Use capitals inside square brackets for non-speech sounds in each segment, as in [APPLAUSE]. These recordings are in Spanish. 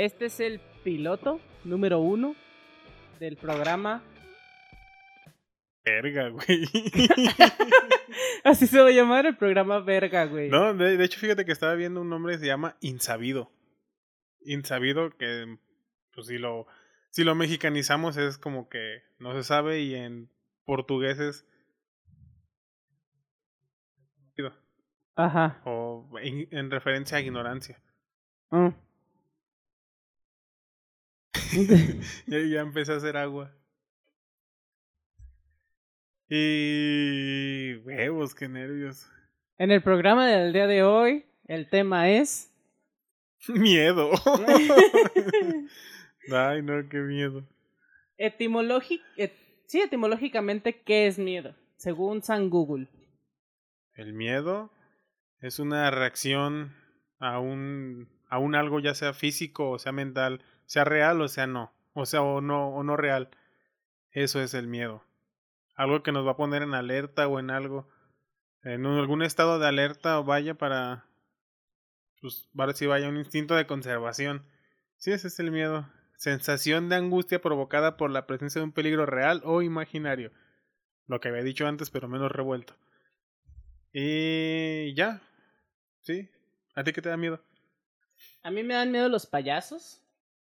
Este es el piloto número uno del programa. Verga, güey. [LAUGHS] Así se va a llamar el programa Verga, güey. No, de, de hecho, fíjate que estaba viendo un nombre que se llama Insabido. Insabido, que pues si lo, si lo mexicanizamos es como que no se sabe y en portugués es Ajá. o en, en referencia a ignorancia. Mm. [LAUGHS] Ya, ya empecé a hacer agua. Y huevos, qué nervios. En el programa del día de hoy, el tema es. [LAUGHS] Miedo. [LAUGHS] Ay, no, qué miedo. Et- Sí, etimológicamente, ¿qué es miedo? Según San Google. El miedo es una reacción a un, a un algo, ya sea físico o sea mental, sea real o sea no, o sea o no, o no real. Eso es el miedo. Algo que nos va a poner en alerta o en algo, en algún estado de alerta o vaya para, pues, para si vaya un instinto de conservación. Sí, ese es el miedo. Sensación de angustia provocada por la presencia de un peligro real o imaginario. Lo que había dicho antes, pero menos revuelto. Y ya. Sí. ¿A ti qué te da miedo? A mí me dan miedo los payasos.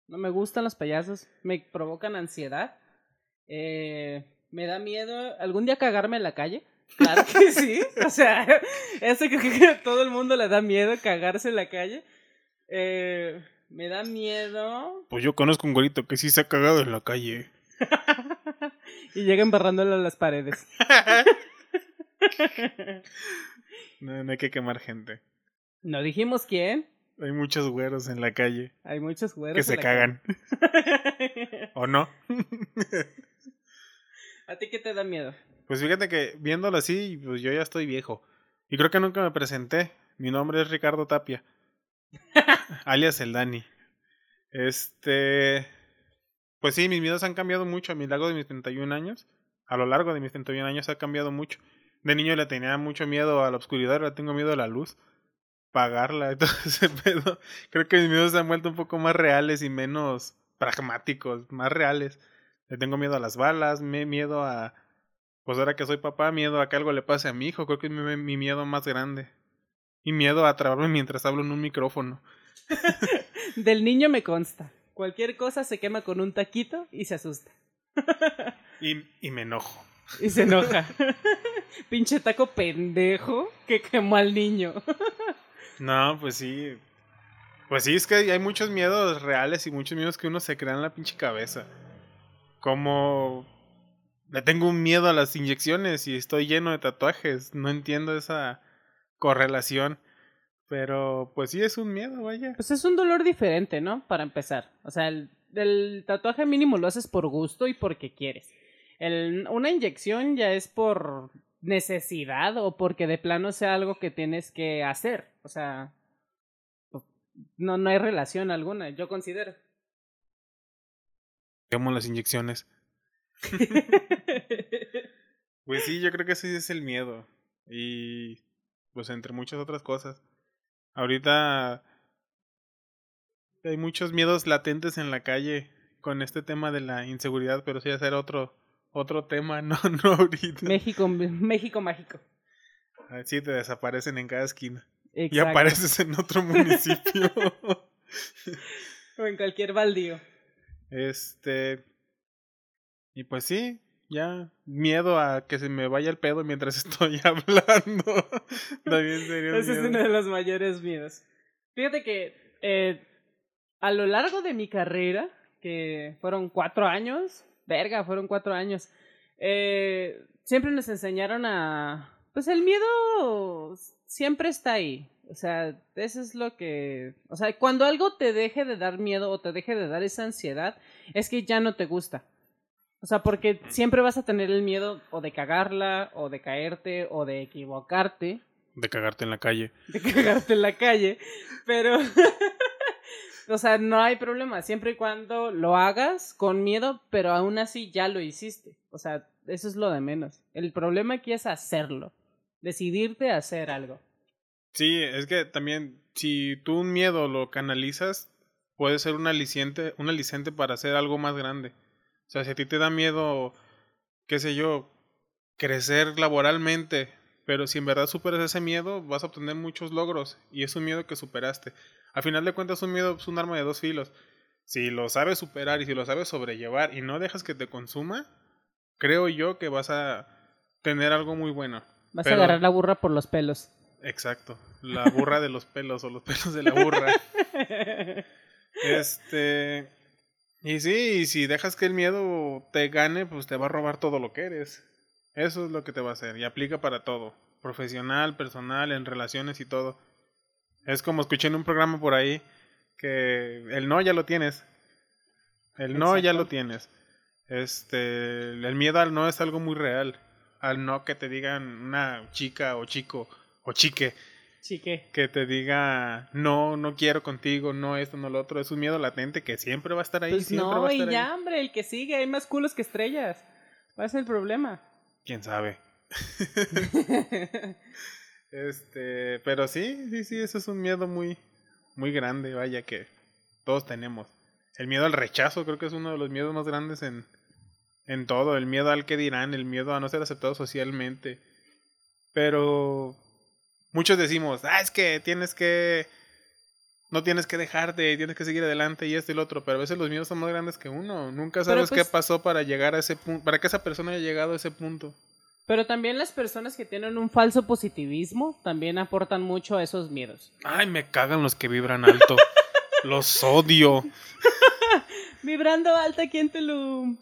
No me gustan los payasos. Me provocan ansiedad. Eh, me da miedo algún día cagarme en la calle. Claro [LAUGHS] que sí. O sea, [LAUGHS] eso creo que a todo el mundo le da miedo cagarse en la calle. Eh, me da miedo. Pues yo conozco un güerito que sí se ha cagado en la calle. [LAUGHS] y llega embarrándole a las paredes. No, no hay que quemar gente. No dijimos quién. Hay muchos güeros en la calle Hay muchos güeros. que en se la cagan. calle. ¿O no? [LAUGHS] ¿A ti qué te da miedo? Pues fíjate que viéndolo así, pues yo ya estoy viejo. Y creo que nunca me presenté. Mi nombre es Ricardo Tapia. [LAUGHS] alias el Dani. Este. Pues sí, mis miedos han cambiado mucho a lo largo de mis 31 años. A lo largo de mis 31 años ha cambiado mucho. De niño le tenía mucho miedo a la oscuridad, ahora tengo miedo a la luz. Pagarla y [LAUGHS] todo ese pedo. Creo que mis miedos se han vuelto un poco más reales y menos pragmáticos, más reales. Le tengo miedo a las balas, me miedo a. Pues ahora que soy papá, miedo a que algo le pase a mi hijo. Creo que es mi, mi miedo más grande. Y miedo a trabarme mientras hablo en un micrófono. [LAUGHS] Del niño me consta. Cualquier cosa se quema con un taquito y se asusta. [LAUGHS] Y, y me enojo. Y se enoja. Pinche taco pendejo que quemó al niño. No, pues sí. Pues sí, es que hay muchos miedos reales y muchos miedos que uno se crea en la pinche cabeza. Como le tengo un miedo a las inyecciones y estoy lleno de tatuajes. No entiendo esa correlación. Pero pues sí es un miedo, vaya. Pues es un dolor diferente, ¿no? Para empezar. O sea, el, el tatuaje mínimo lo haces por gusto y porque quieres. El, una inyección ya es por necesidad o porque de plano sea algo que tienes que hacer. O sea, no, no hay relación alguna, yo considero. Amo las inyecciones. [LAUGHS] Pues sí, yo creo que ese es el miedo. Y pues entre muchas otras cosas. Ahorita hay muchos miedos latentes en la calle con este tema de la inseguridad, pero sí hacer otro otro tema, [LAUGHS] no no ahorita. México, México mágico. Así te desaparecen en cada esquina y apareces en otro [LAUGHS] municipio. O en cualquier baldío. este y pues sí, ya miedo a que se me vaya el pedo mientras [LAUGHS] estoy hablando. [LAUGHS] También sería Ese es uno de los mayores miedos. Fíjate que eh, a lo largo de mi carrera, que fueron cuatro años, verga, fueron cuatro años, eh, siempre nos enseñaron a... Pues el miedo siempre está ahí. O sea, eso es lo que... O sea, cuando algo te deje de dar miedo o te deje de dar esa ansiedad, es que ya no te gusta. O sea, porque siempre vas a tener el miedo o de cagarla, o de caerte, o de equivocarte de cagarte en la calle. de [LAUGHS] cagarte en la calle, pero, [LAUGHS] o sea, no hay problema, siempre y cuando lo hagas con miedo, pero aún así ya lo hiciste, o sea, eso es lo de menos. El problema aquí es hacerlo, decidirte a hacer algo. Sí, es que también si tú un miedo lo canalizas, puede ser un aliciente, un aliciente para hacer algo más grande. O sea, si a ti te da miedo, qué sé yo, crecer laboralmente, pero si en verdad superas ese miedo, vas a obtener muchos logros y es un miedo que superaste. A final de cuentas, un miedo es un arma de dos filos. Si lo sabes superar y si lo sabes sobrellevar y no dejas que te consuma, creo yo que vas a tener algo muy bueno. Vas a agarrar la burra por los pelos. Exacto, la burra de los pelos o los pelos de la burra. este. Y sí, y si dejas que el miedo te gane, pues te va a robar todo lo que eres. Eso es lo que te va a hacer y aplica para todo, profesional, personal, en relaciones y todo. Es como escuché en un programa por ahí que el no ya lo tienes. El no ya lo tienes. Este, el miedo al no es algo muy real. Al no que te digan una chica o chico o chique. Chique. Que te diga, no, no quiero contigo, no esto, no lo otro. Es un miedo latente que siempre va a estar ahí. Pues siempre no, va a y ya, hombre, el que sigue, hay más culos que estrellas. ¿Cuál es el problema? ¿Quién sabe? [LAUGHS] este, pero sí, sí, sí, eso es un miedo muy, muy grande, vaya, que todos tenemos. El miedo al rechazo creo que es uno de los miedos más grandes en, en todo. El miedo al que dirán, el miedo a no ser aceptado socialmente. Pero muchos decimos, ah, es que tienes que... No tienes que dejarte, tienes que seguir adelante y esto y lo otro, pero a veces los miedos son más grandes que uno. Nunca sabes qué pues pasó para llegar a ese punto, para que esa persona haya llegado a ese punto. Pero también las personas que tienen un falso positivismo también aportan mucho a esos miedos. Ay, me cagan los que vibran alto. [LAUGHS] los odio. [LAUGHS] Vibrando alto aquí en Tulum.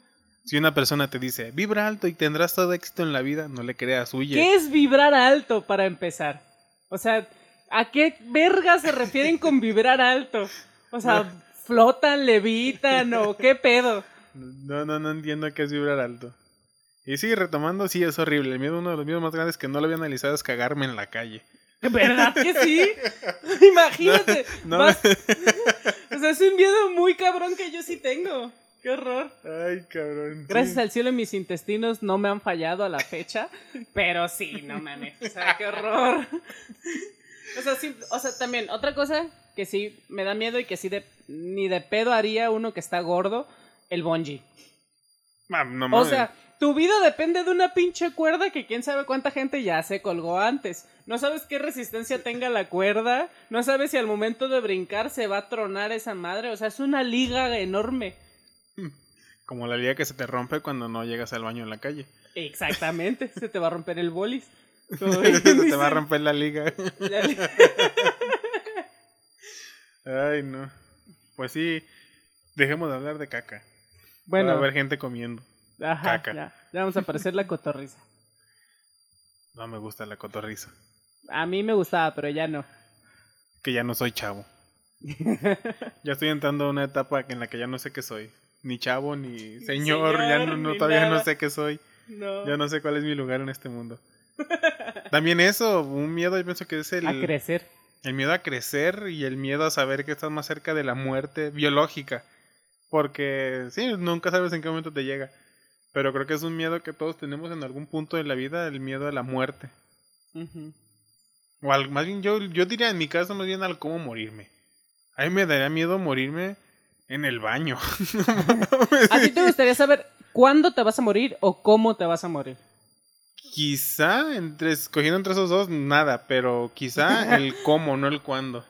Si una persona te dice, vibra alto y tendrás todo éxito en la vida, no le creas, huye. ¿Qué es vibrar alto para empezar? O sea, ¿a qué verga se refieren con vibrar alto? O sea, ¿flotan, levitan o qué pedo? No, no, no entiendo qué es vibrar alto. Y sí, retomando, sí, es horrible. El miedo, uno de los miedos más grandes que no lo había analizado es cagarme en la calle. ¿Verdad que sí? [LAUGHS] Imagínate. No, [LAUGHS] o sea, es un miedo muy cabrón que yo sí tengo. Qué horror. Ay, cabrón. Gracias al cielo mis intestinos no me han fallado a la fecha, pero sí, no mames. O sea, qué horror. O sea, sí, o sea, también, otra cosa que sí me da miedo y que sí de, ni de pedo haría uno que está gordo, el bungee. Ah, no mames. O sea, tu vida depende de una pinche cuerda que quién sabe cuánta gente ya se colgó antes. No sabes qué resistencia tenga la cuerda. No sabes si al momento de brincar se va a tronar esa madre. O sea, es una liga enorme. [LAUGHS] Como la liga que se te rompe cuando no llegas al baño en la calle. Exactamente. se te va a romper el bolis. [LAUGHS] se te va a romper la liga. [LAUGHS] Ay, no. Pues sí. Dejemos de hablar de caca. Bueno. Va a haber gente comiendo. Ajá, Ya, vamos a aparecer la cotorriza. No me gusta la cotorriza. A mí me gustaba, pero ya no. Que ya no soy chavo. ya estoy entrando a una etapa en la que ya no sé qué soy. Ni chavo, ni señor, ya no, todavía no sé qué soy. Ya no sé cuál es mi lugar en este mundo. [LAUGHS] También eso, un miedo, yo pienso que es el... A crecer. El miedo a crecer y el miedo a saber que estás más cerca de la muerte biológica. Porque, sí, nunca sabes en qué momento te llega. Pero creo que es un miedo que todos tenemos en algún punto de la vida, el miedo a la muerte. O al, más bien yo, yo diría en mi caso más bien al cómo morirme. A mí me daría miedo morirme en el baño. [LAUGHS] ¿A ti te gustaría saber cuándo te vas a morir o cómo te vas a morir? Quizá, entre, escogiendo entre esos dos, nada, pero quizá [LAUGHS] el cómo, no el cuándo.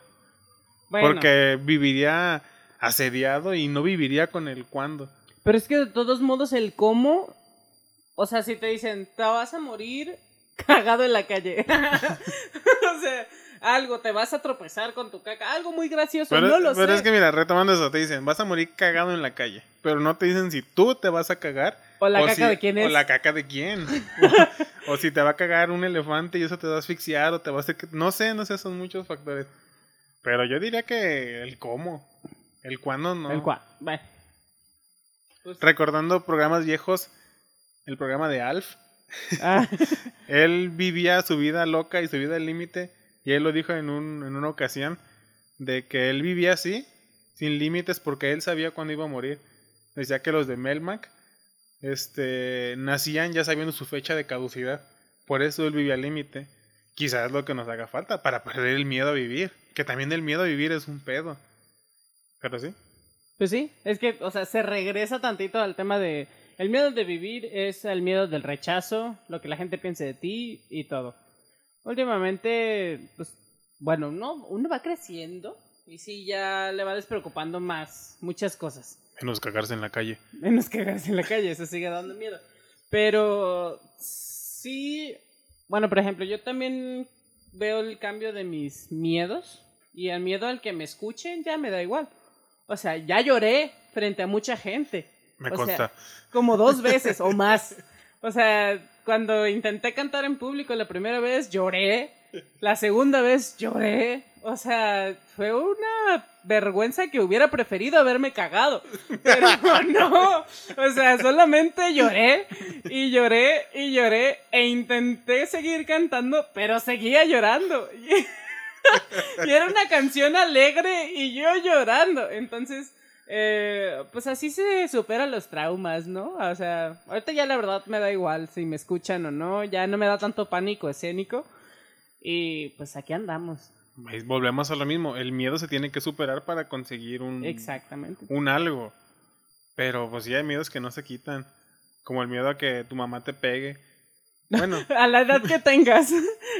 Porque viviría asediado y no viviría con el cuándo. Pero es que de todos modos el cómo, o sea, si te dicen, te vas a morir cagado en la calle. [LAUGHS] o sea, algo, te vas a tropezar con tu caca, algo muy gracioso, pero, no lo sé. Pero es que mira, retomando eso, te dicen, vas a morir cagado en la calle, pero no te dicen si tú te vas a cagar. O la caca de quién es. O la caca de quién. [LAUGHS] o, si te va a cagar un elefante y eso te va a asfixiar o te va a hacer... No sé, no sé, son muchos factores. Pero yo diría que el cómo. El cuándo no. El cuándo, bueno. Pues Recordando programas viejos, el programa de Alf. Ah. [LAUGHS] él vivía su vida loca y su vida al límite. Y él lo dijo en, un, en una ocasión, de que él vivía así, sin límites, porque él sabía cuándo iba a morir. Decía que los de Melmac este, nacían ya sabiendo su fecha de caducidad. Por eso él vivía al límite. Quizás lo que nos haga falta para perder el miedo a vivir. Que también el miedo a vivir es un pedo. Pero sí. Pues sí, es que, o sea, se regresa tantito al tema de... El miedo de vivir es el miedo del rechazo, lo que la gente piense de ti y todo. Últimamente, pues, bueno, uno, uno va creciendo y sí ya le va despreocupando más muchas cosas. Menos cagarse en la calle. Menos cagarse en la calle, eso sigue dando miedo. Pero sí, bueno, por ejemplo, yo también veo el cambio de mis miedos y el miedo al que me escuchen ya me da igual. O sea, ya lloré frente a mucha gente. Me o consta. Sea, como dos [LAUGHS] veces o más. O sea, cuando intenté cantar en público la primera vez lloré. La segunda vez lloré. O sea, fue una vergüenza que hubiera preferido haberme cagado. Pero [LAUGHS] no. O sea, solamente lloré y lloré y lloré e intenté seguir cantando, pero seguía llorando. [LAUGHS] y era una canción alegre y yo llorando. Entonces, eh, pues así se superan los traumas, ¿no? O sea, ahorita ya la verdad me da igual si me escuchan o no, ya no me da tanto pánico escénico. Y pues aquí andamos. Volvemos a lo mismo, el miedo se tiene que superar para conseguir un... Exactamente. Un algo. Pero pues sí hay miedos que no se quitan. Como el miedo a que tu mamá te pegue bueno. [LAUGHS] a la edad que tengas.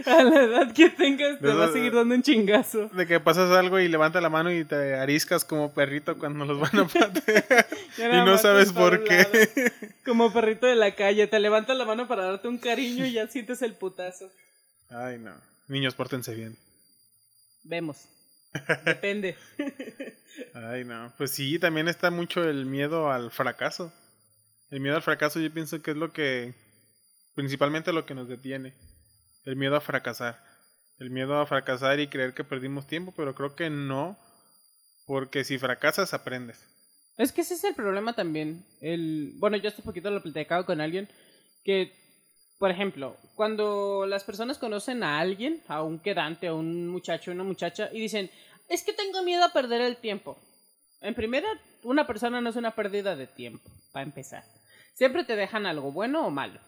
A la edad que tengas te va a seguir dando un chingazo. De que pasas algo y levanta la mano y te ariscas como perrito cuando los van a patear. [LAUGHS] y no sabes por qué. [LAUGHS] Como perrito de la calle. Te levanta la mano para darte un cariño y ya sientes el putazo. Ay, no. Niños, pórtense bien. Vemos. Depende. Ay, no. Pues sí, también está mucho el miedo al fracaso. El miedo al fracaso yo pienso que es lo que principalmente lo que nos detiene, el miedo a fracasar, el miedo a fracasar y creer que perdimos tiempo, pero creo que no, porque si fracasas aprendes. Es que ese es el problema también. El, bueno, yo hace poquito lo platicado con alguien que, por ejemplo, cuando las personas conocen a alguien, a un quedante, a un muchacho, una muchacha, y dicen, es que tengo miedo a perder el tiempo. En primera, una persona no es una pérdida de tiempo, para empezar. Siempre te dejan algo bueno o malo.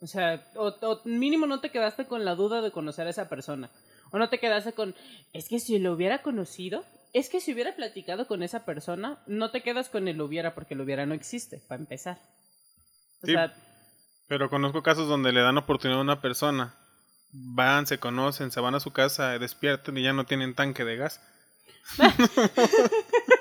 O sea, o, mínimo no te quedaste con la duda de conocer a esa persona. O no te quedaste con, es que si lo hubiera conocido, es que si hubiera platicado con esa persona, no te quedas con el hubiera porque el hubiera no existe, para empezar. O sea, pero conozco casos donde le dan oportunidad a una persona, van, se conocen, se van a su casa, despiertan y ya no tienen tanque de gas. [LAUGHS]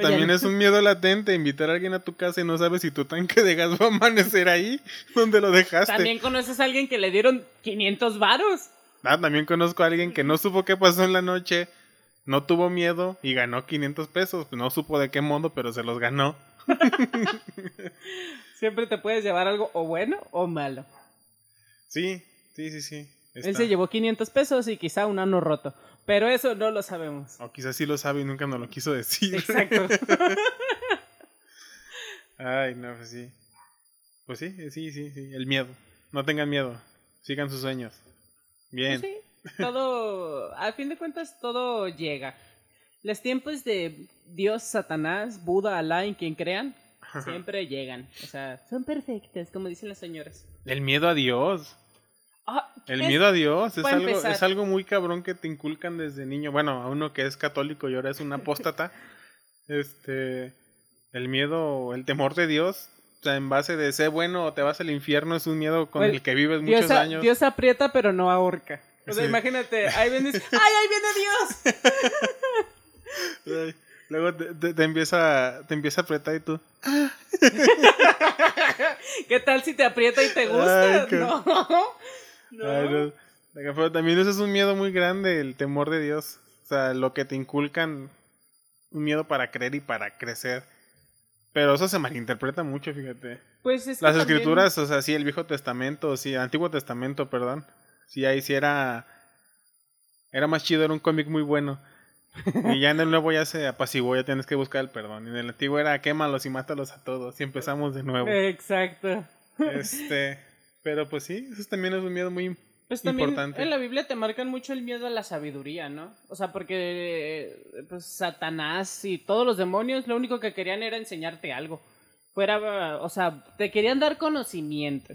también es un miedo latente invitar a alguien a tu casa y no sabes si tu tanque de gas va a amanecer ahí [LAUGHS] donde lo dejaste. También conoces a alguien que le dieron 500 varos. Ah, también conozco a alguien que no supo qué pasó en la noche, no tuvo miedo y ganó 500 pesos. No supo de qué modo, pero se los ganó. [LAUGHS] Siempre te puedes llevar algo o bueno o malo. Sí, sí, sí, sí. Él se llevó 500 pesos y quizá un ano roto. Pero eso no lo sabemos. O quizás sí lo sabe y nunca nos lo quiso decir. Exacto. [LAUGHS] Ay, no, pues sí. Pues sí, sí, sí, sí. El miedo. No tengan miedo. Sigan sus sueños. Bien. Pues sí, todo, a fin de cuentas, todo llega. Los tiempos de Dios, Satanás, Buda, Alá, en quien crean, siempre llegan. O sea, son perfectas, como dicen las señoras. El miedo a Dios. Ah, el miedo a Dios es algo, es algo muy cabrón que te inculcan desde niño. Bueno, a uno que es católico y ahora es un apóstata. [LAUGHS] este. El miedo, el temor de Dios, o sea, en base de ser bueno o te vas al infierno, es un miedo con el que vives muchos años. Dios aprieta, pero no ahorca. O sea, imagínate, ahí vienes, [LAUGHS] ¡ay, ahí viene Dios! [LAUGHS] Luego te, empieza, te empieza a apretar y tú. ¿Qué tal si te aprieta y te gusta? No. Pero también eso es un miedo muy grande, el temor de Dios. O sea, lo que te inculcan, un miedo para creer y para crecer. Pero eso se malinterpreta mucho, fíjate. Pues es Las escrituras, o sea, sí, el Viejo Testamento, sí, Antiguo Testamento, perdón. Sí, ahí sí era. Era más chido, era un cómic muy bueno. y ya en el nuevo ya se apaciguó, ya tienes que buscar el perdón. Y en el antiguo era quémalos y mátalos a todos. Y empezamos de nuevo. Exacto. Este. Pero pues sí, eso también es un miedo muy pues también En la Biblia te marcan mucho el miedo a la sabiduría, ¿no? O sea, porque pues, Satanás y todos los demonios lo único que querían era enseñarte algo. Fuera, o sea, te querían dar conocimiento.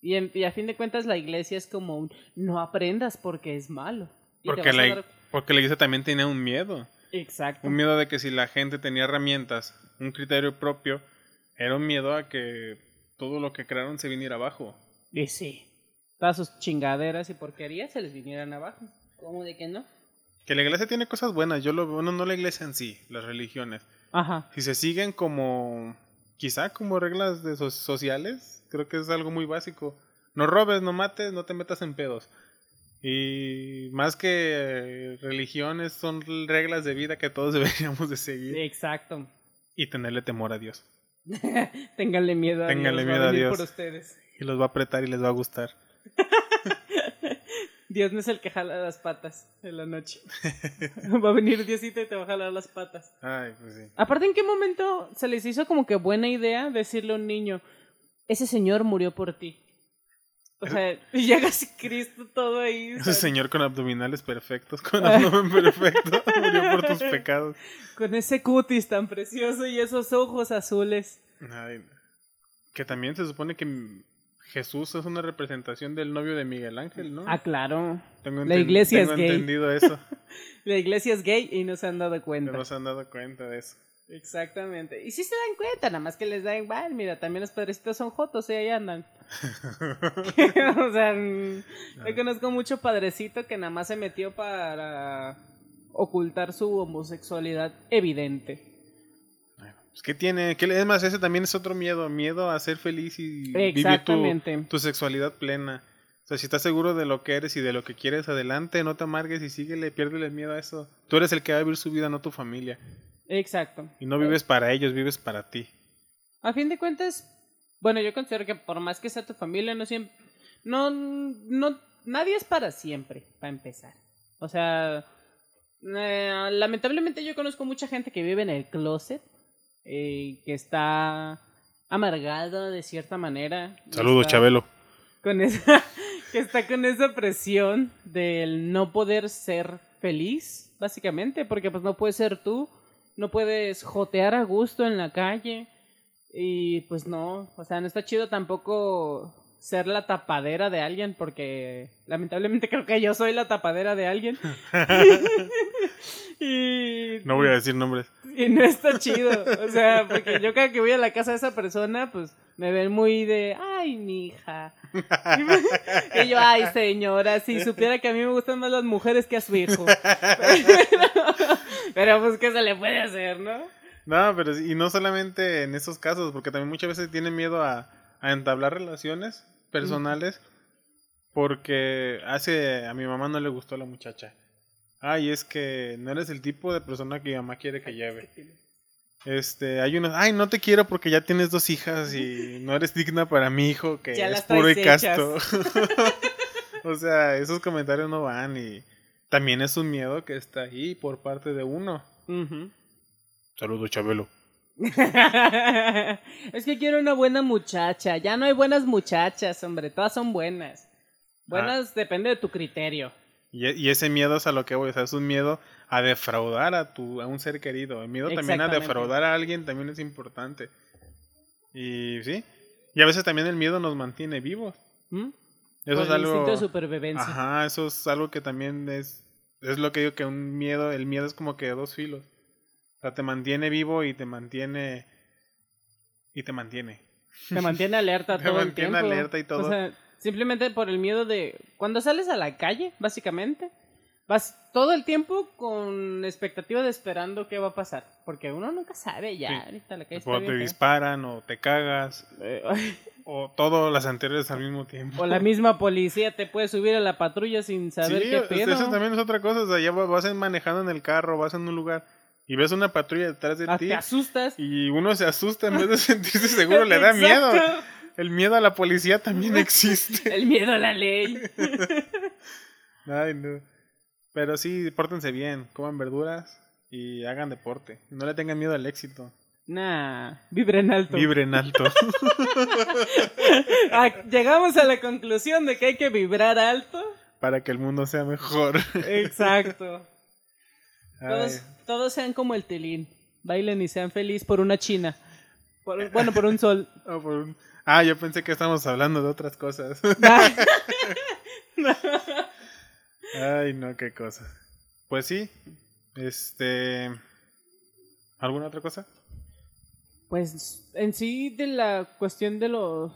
Y, a fin de cuentas la iglesia es como un no aprendas porque es malo. porque, la, porque la iglesia también tiene un miedo. Exacto. Un miedo de que si la gente tenía herramientas, un criterio propio, era un miedo a que todo lo que crearon se viniera abajo. Y sí. Todas sus chingaderas y porquerías se les vinieran abajo. ¿Cómo de que no? Que la iglesia tiene cosas buenas, yo lo veo, no, no la iglesia en sí, las religiones. Ajá. Si se siguen como, quizá como reglas de so- sociales, creo que es algo muy básico. No robes, no mates, no te metas en pedos. Y más que religiones, son reglas de vida que todos [LAUGHS] deberíamos de seguir. Exacto. Y tenerle temor a Dios. [LAUGHS] Ténganle miedo a Ténganle Dios. va miedo a venir Dios. por ustedes. Y los va a apretar y les va a gustar. [LAUGHS] Dios no es el que jala las patas en la noche. [LAUGHS] va a venir Diosito y te va a jalar las patas. Ay, pues sí. Aparte, ¿en qué momento se les hizo como que buena idea decirle a un niño, ese señor murió por ti? O sea, [LAUGHS] y llega así Cristo todo ahí. Ese señor con abdominales perfectos, con [LAUGHS] abdomen perfecto, [LAUGHS] murió por tus pecados. Con ese cutis tan precioso y esos ojos azules. Ay, que también se supone que Jesús es una representación del novio de Miguel Ángel, ¿no? Ah, claro. Tengo la iglesia tengo es gay. entendido eso. La iglesia es gay y no se han dado No cuenta. nos han dado cuenta de eso. Exactamente. Y sí se dan cuenta, nada más que les da igual. Mira, también los padrecitos son jotos y ahí andan. [LAUGHS] o sea, mm, yo conozco mucho padrecito que nada más se metió para ocultar su homosexualidad evidente. Pues, ¿Qué tiene? ¿Qué es más, ese también es otro miedo. Miedo a ser feliz y vivir tu, tu sexualidad plena. O sea, si estás seguro de lo que eres y de lo que quieres, adelante, no te amargues y síguele, piérdele miedo a eso. Tú eres el que va a vivir su vida, no tu familia. Exacto. Y no vives para ellos, vives para ti. A fin de cuentas, bueno, yo considero que por más que sea tu familia, no siempre. No, no. Nadie es para siempre, para empezar. O sea. eh, lamentablemente yo conozco mucha gente que vive en el closet. eh, que está amargado de cierta manera. Saludos, Chabelo. Con [LAUGHS] esa, que está con esa presión del no poder ser feliz, básicamente, porque pues no puedes ser tú, no puedes jotear a gusto en la calle y pues no, o sea, no está chido tampoco ser la tapadera de alguien porque lamentablemente [LAUGHS] creo que yo soy la tapadera de alguien. [LAUGHS] [LAUGHS] y No voy a decir nombres. Y no está chido. O sea, porque yo cada que voy a la casa de esa persona, pues me ven muy de, ay, mi hija. y yo, ay, señora, si supiera que a mí me gustan más las mujeres que a su hijo. [LAUGHS] Pero pues, ¿qué se le puede hacer, no? No, pero y no solamente en esos casos, porque también muchas veces tienen miedo a, a entablar relaciones personales porque hace a mi mamá no le gustó la muchacha. Ay, es que no eres el tipo de persona que mi mamá quiere que lleve. Este, hay unos, ay, no te quiero porque ya tienes dos hijas y no eres digna para mi hijo que Ya es puro y casto. [LAUGHS] [LAUGHS] o sea, esos comentarios no van y también es un miedo que está ahí por parte de uno. Ujú. Saludos, Chabelo. [LAUGHS] es que quiero una buena muchacha. Ya no hay buenas muchachas, hombre. Todas son buenas. Buenas depende de tu criterio. Y, e- y ese miedo es a lo que voy, o sea, es un miedo a defraudar a tu a un ser querido. El miedo también a defraudar a alguien también es importante. Y sí, y a veces también el miedo nos mantiene vivos. ¿Mm? Eso Por es el algo instinto de supervivencia. Ajá, eso es algo que también es es lo que digo que un miedo, el miedo es como que de dos filos. O sea, te mantiene vivo y te mantiene y te mantiene. Te mantiene alerta [LAUGHS] Te todo el mantiene tiempo. alerta y todo. O sea, simplemente por el miedo de... Cuando sales a la calle, básicamente, vas todo el tiempo con expectativa de esperando qué va a pasar. Porque uno nunca sabe ya. Sí. Ahorita la calle O te disparan o te cagas Eh, [LAUGHS] o todas las anteriores al mismo tiempo. O la [LAUGHS] misma policía te puede subir a la patrulla sin saber sí, qué pedo. eso también es otra cosa. O sea, ya vas manejando en el carro, vas en un lugar y ves una patrulla detrás de Ah, ti te asustas. y uno se asusta en vez de [LAUGHS] sentirse seguro, le da miedo. El miedo a la policía también [LAUGHS] existe. El miedo a la ley. [LAUGHS] Ay, no. Pero sí, pórtense bien, coman verduras y hagan deporte. No le tengan miedo al éxito. Nah, vibren alto. Vibren alto. [LAUGHS] Ah, llegamos a la conclusión de que hay que vibrar alto. para que el mundo sea mejor. Exacto. Todos, todos sean como el telín. Bailen y sean felices por una china. Por- bueno, por un sol. oh, por un- Ah, yo pensé que estábamos hablando de otras cosas. [LAUGHS] Ay, no, qué cosa. Pues sí, Este. ¿Alguna otra cosa? Pues en sí de la cuestión de los...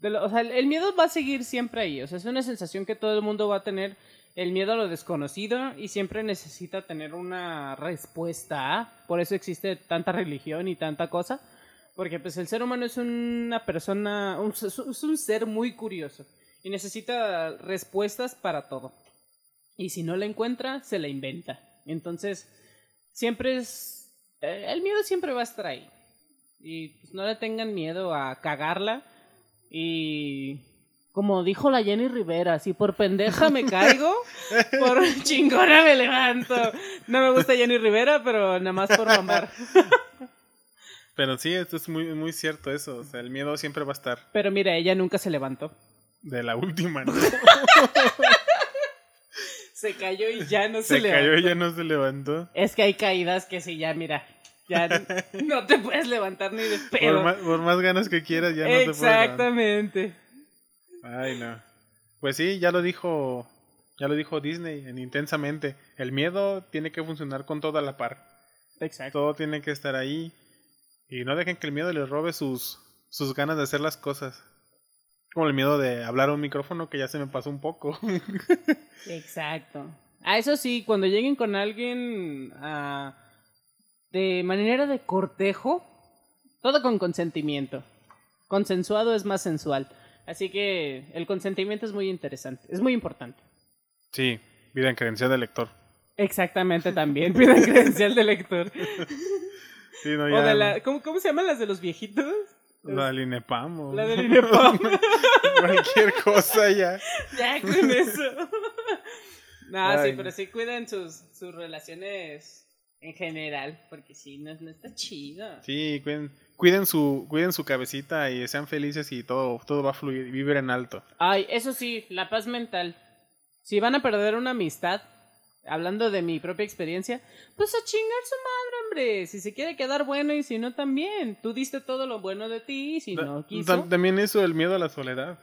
De lo- o sea, el miedo va a seguir siempre ahí. O sea, es una sensación que todo el mundo va a tener. El miedo a lo desconocido y siempre necesita tener una respuesta. Por eso existe tanta religión y tanta cosa. Porque pues el ser humano es una persona, un- es un ser muy curioso. Y necesita respuestas para todo. Y si no la encuentra, se la inventa. Entonces, siempre es... eh, El miedo siempre va a estar ahí. Y pues no le tengan miedo a cagarla. Y como dijo la Jenny Rivera, si por pendeja me caigo, [LAUGHS] por chingona me levanto. No me gusta Jenny Rivera, pero nada más por mamar. [LAUGHS] Pero sí, esto es muy, muy cierto eso. O sea, el miedo siempre va a estar. Pero mira, ella nunca se levantó. De la última, ¿no? [LAUGHS] Se cayó y ya no se, Se levantó. cayó y ya no se levantó. Es que hay caídas que sí, ya mira, ya [LAUGHS] no te puedes levantar ni de pedo. Por más, por más ganas que quieras, ya no te puedes levantar. Exactamente. Ay, no. Pues sí, ya lo dijo. Ya lo dijo Disney en intensamente. El miedo tiene que funcionar con toda la par. Exacto. Todo tiene que estar ahí. Y no dejen que el miedo les robe sus, sus ganas de hacer las cosas. Como el miedo de hablar a un micrófono que ya se me pasó un poco. [LAUGHS] Exacto. Ah, eso sí, cuando lleguen con alguien ah, de manera de cortejo, todo con consentimiento. Consensuado es más sensual. Así que el consentimiento es muy interesante, es muy importante. sí, vida en credencial de lector. Exactamente también, pidan [LAUGHS] credencial de lector. [LAUGHS] Sí, no, O ya. de la, ¿cómo, ¿Cómo se llaman las de los viejitos? La del INEPAM. o- La del INEPAM. [LAUGHS] Cualquier cosa ya. [LAUGHS] Ya con eso. [LAUGHS] no, sí, pero sí cuiden sus, sus relaciones en general, porque sí, no, no está chido. Sí, cuiden, cuiden, su, cuiden su cabecita y sean felices y todo, todo va a fluir y vibren en alto. Ay, eso sí, la paz mental. Si van a perder una amistad, hablando de mi propia experiencia, pues a chingar su madre, hombre. Si se quiere quedar bueno y si no también. Tú diste todo lo bueno de ti y si no quiso. tam- También eso, el miedo a la soledad.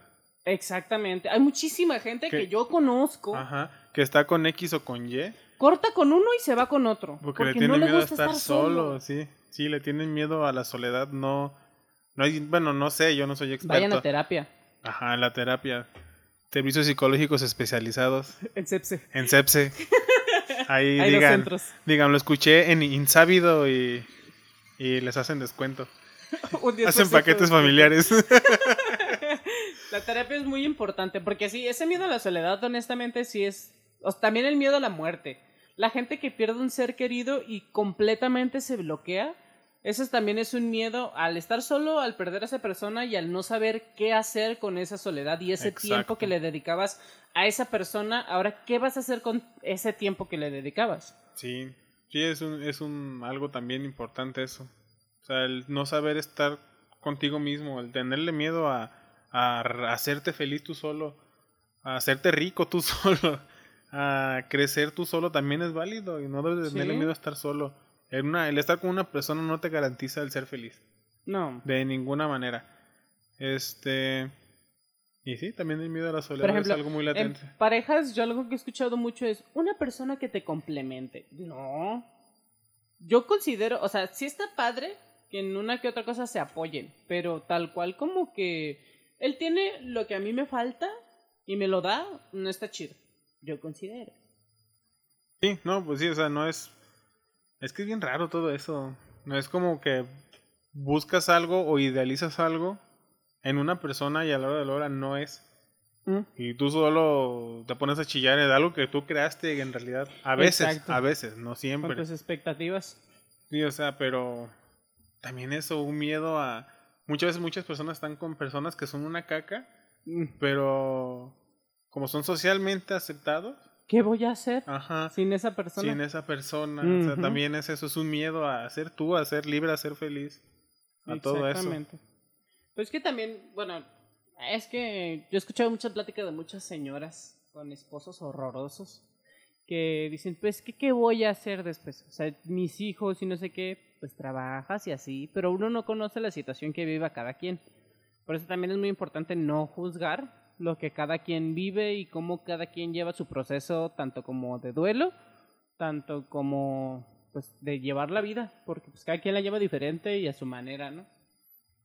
Exactamente. Hay muchísima gente que yo conozco. Ajá. Que está con X o con Y. Corta con uno y se va con otro. Porque, le no le miedo a estar, solo, sí. Sí, le tienen miedo a la soledad. No, no hay, bueno, no sé, yo no soy experto. Vayan a terapia. Ajá, en la terapia. Servicios psicológicos especializados El [LAUGHS] sepse. en CEPSE. [LAUGHS] Ahí Hay digan, digan, lo escuché en Insábido y, y les hacen descuento. [LAUGHS] Un 10% Hacen paquetes familiares. [LAUGHS] La terapia es muy importante porque sí, ese miedo a la soledad, honestamente, sí es. o también el miedo a la muerte. La gente que pierde un ser querido y completamente se bloquea. Eso también es un miedo al estar solo, al perder a esa persona y al no saber qué hacer con esa soledad y ese Exacto. tiempo que le dedicabas a esa persona. Ahora, ¿qué vas a hacer con ese tiempo que le dedicabas? Sí, sí, es un, es un algo también importante eso. O sea, el no saber estar contigo mismo, el tenerle miedo a, a hacerte feliz tú solo, a hacerte rico tú [LAUGHS] solo, a crecer tú solo también es válido y no debes de tenerle Sí. miedo a estar solo. El, una, el estar con una persona no te garantiza el ser feliz, No. de ninguna manera. Este... Y sí, también el miedo a la soledad ejemplo, es algo muy En latente. parejas, yo algo que he escuchado mucho es una persona que te complemente. No. Yo considero, o sea, sí está padre que en una que otra cosa se apoyen, pero tal cual como que él tiene lo que a mí me falta y me lo da, no está chido. Yo considero. Sí, no, pues sí, o sea, no es. Es que es bien raro todo eso. No es como que buscas algo o idealizas algo en una persona y a la hora de la hora no es. ¿Mm? Y tú solo te pones a chillar de algo que tú creaste en realidad. A veces, Exacto. a veces, no Con siempre. tus expectativas. Sí, o sea, pero también eso, un miedo a. Muchas veces muchas personas están con personas que son una caca, Mm. pero como son socialmente aceptados, ¿Qué voy a hacer ajá, sin esa persona? sin esa persona. O sea, también es eso, es un miedo a ser tú, a ser libre, a ser feliz. A todo eso. Exactamente. Pues que también, bueno, es que yo he escuchado mucha plática de muchas señoras con esposos horrorosos que dicen, pues, ¿qué, ¿qué voy a hacer después? O sea, mis hijos y no sé qué, pues trabajas y así, pero uno no conoce la situación que viva cada quien. Por eso también es muy importante no juzgar lo que cada quien vive y cómo cada quien lleva su proceso, tanto como de duelo tanto como pues de llevar la vida, porque pues cada quien la lleva diferente y a su manera, ¿no?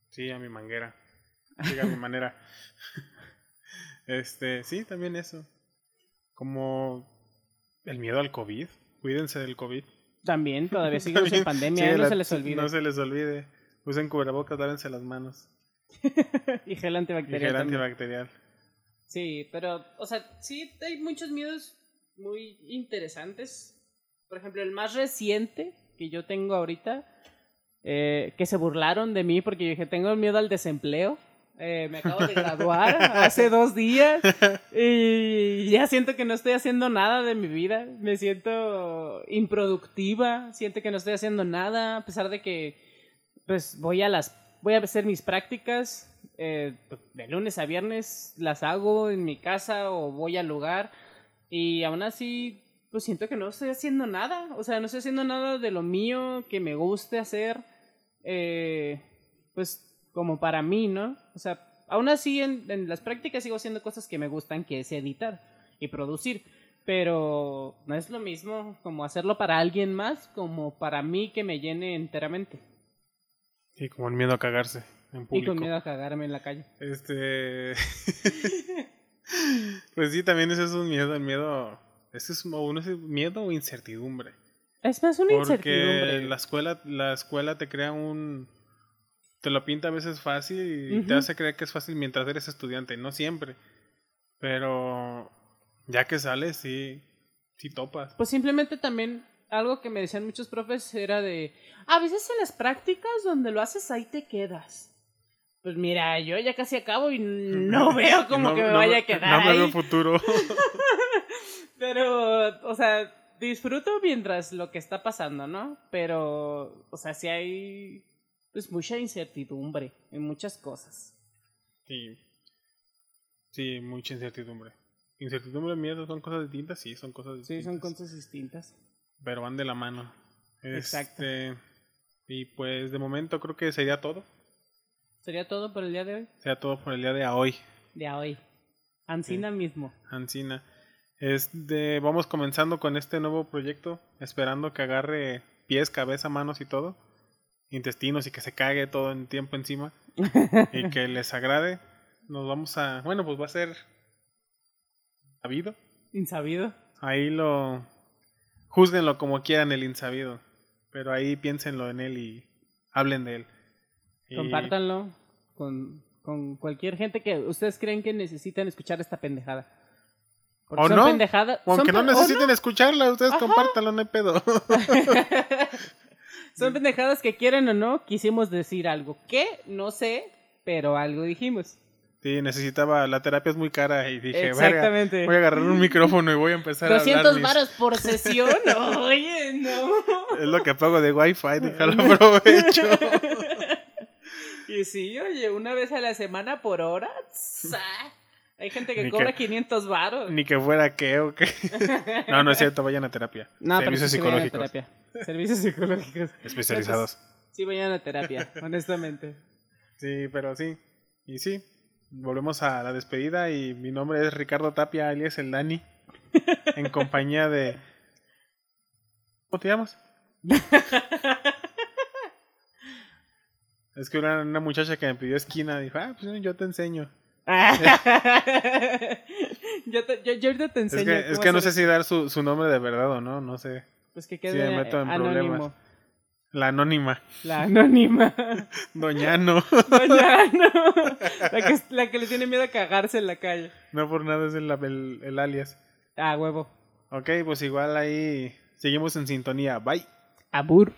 Sí, a mi manguera. Sí, a mi manera. [LAUGHS] Este, sí, también eso. Como el miedo al COVID. Cuídense del COVID. También, todavía [LAUGHS] seguimos en pandemia, no se les olvide. No se les olvide. Usen cubrebocas, lávense las manos. [LAUGHS] y gel antibacterial. Y gel antibacterial. Sí, pero, o sea, sí hay muchos miedos muy interesantes. Por ejemplo, el más reciente que yo tengo ahorita, eh, que se burlaron de mí porque yo dije, tengo miedo al desempleo. Eh, me acabo de graduar [LAUGHS] hace dos días y ya siento que no estoy haciendo nada de mi vida. Me siento improductiva, siento que no estoy haciendo nada, a pesar de que pues voy a las voy a hacer mis prácticas eh, de lunes a viernes las hago en mi casa o voy al lugar y aún así pues siento que no estoy haciendo nada, o sea, no estoy haciendo nada de lo mío que me guste hacer, eh, pues como para mí, ¿no? O sea, aún así en, las prácticas sigo haciendo cosas que me gustan, que es editar y producir. Pero no es lo mismo como hacerlo para alguien más, como para mí que me llene enteramente. Y como el miedo a cagarse en público. Y con miedo a cagarme en la calle. Este. [LAUGHS] pues sí, también eso es un miedo, el miedo. Ese es uno es miedo o incertidumbre. Es más una incertidumbre. Porque la escuela, la escuela te crea un te lo pinta a veces fácil y te hace creer que es fácil mientras eres estudiante, no siempre. Pero ya que sales, sí, sí topas. Pues simplemente también algo que me decían muchos profes era de, a veces en las prácticas donde lo haces ahí te quedas. Pues mira, yo ya casi acabo y no [LAUGHS] veo como que me vaya a quedar. No me veo futuro. [LAUGHS] Pero, o sea, disfruto mientras lo que está pasando, ¿no? Pero, o sea, si hay pues mucha incertidumbre en muchas cosas. Sí. Sí, mucha incertidumbre. Incertidumbre y miedo son cosas distintas, sí, son cosas distintas. Sí, son cosas distintas. Pero van de la mano. Exacto. Este, y pues de momento creo que sería todo. ¿Sería todo por el día de hoy? Sería todo por el día de hoy. De hoy. Ancina mismo. Ancina. Este, vamos comenzando con este nuevo proyecto, esperando que agarre pies, cabeza, manos y todo intestinos y que se cague todo el tiempo encima y [LAUGHS] que les agrade, nos vamos a, bueno, pues va a ser sabido. Insabido. Ahí lo juzguenlo como quieran el insabido, pero ahí piénsenlo en él y hablen de él. Compártanlo con, con cualquier gente que ustedes creen que necesitan escuchar esta pendejada. o no, aunque no necesiten escucharla, ustedes compártanlo, no hay pedo. [LAUGHS] Son pendejadas que quieren o no, quisimos decir algo. ¿Qué? No sé, pero algo dijimos. Sí, necesitaba, la terapia es muy cara y dije, Exactamente. voy a agarrar un micrófono y voy a empezar a hablar. 200 varos por sesión, [LAUGHS] oye, no. Es lo que pago de wifi, déjalo [LAUGHS] aprovecho. Y sí, oye, una vez a la semana por hora, hay gente que cobra 500 varos. Ni que fuera qué o qué. [LAUGHS] no, no es cierto, vayan a terapia. No, Servicios pero sí psicológicos. terapia. Servicios psicológicos. Especializados. sí, vayan a terapia, honestamente. Sí, pero sí. Y sí, volvemos a la despedida y mi nombre es Ricardo Tapia, alias el Dani, en compañía de... ¿Cómo te llamas? [LAUGHS] es que una, una, muchacha que me pidió esquina dijo, ah, pues yo te enseño. [LAUGHS] yo, te, yo, yo, ahorita te enseño. Es que, es que no sé si dar su, su nombre de verdad o no, no sé. Pues que quede sí, me meto en anónimo. Problemas. La anónima. La anónima. [LAUGHS] Doñano. Doñano. [LAUGHS] La que, la que le tiene miedo a cagarse en la calle. No por nada es el, el, el alias. Ah, huevo. Ok, pues igual ahí seguimos en sintonía. Bye. Abur.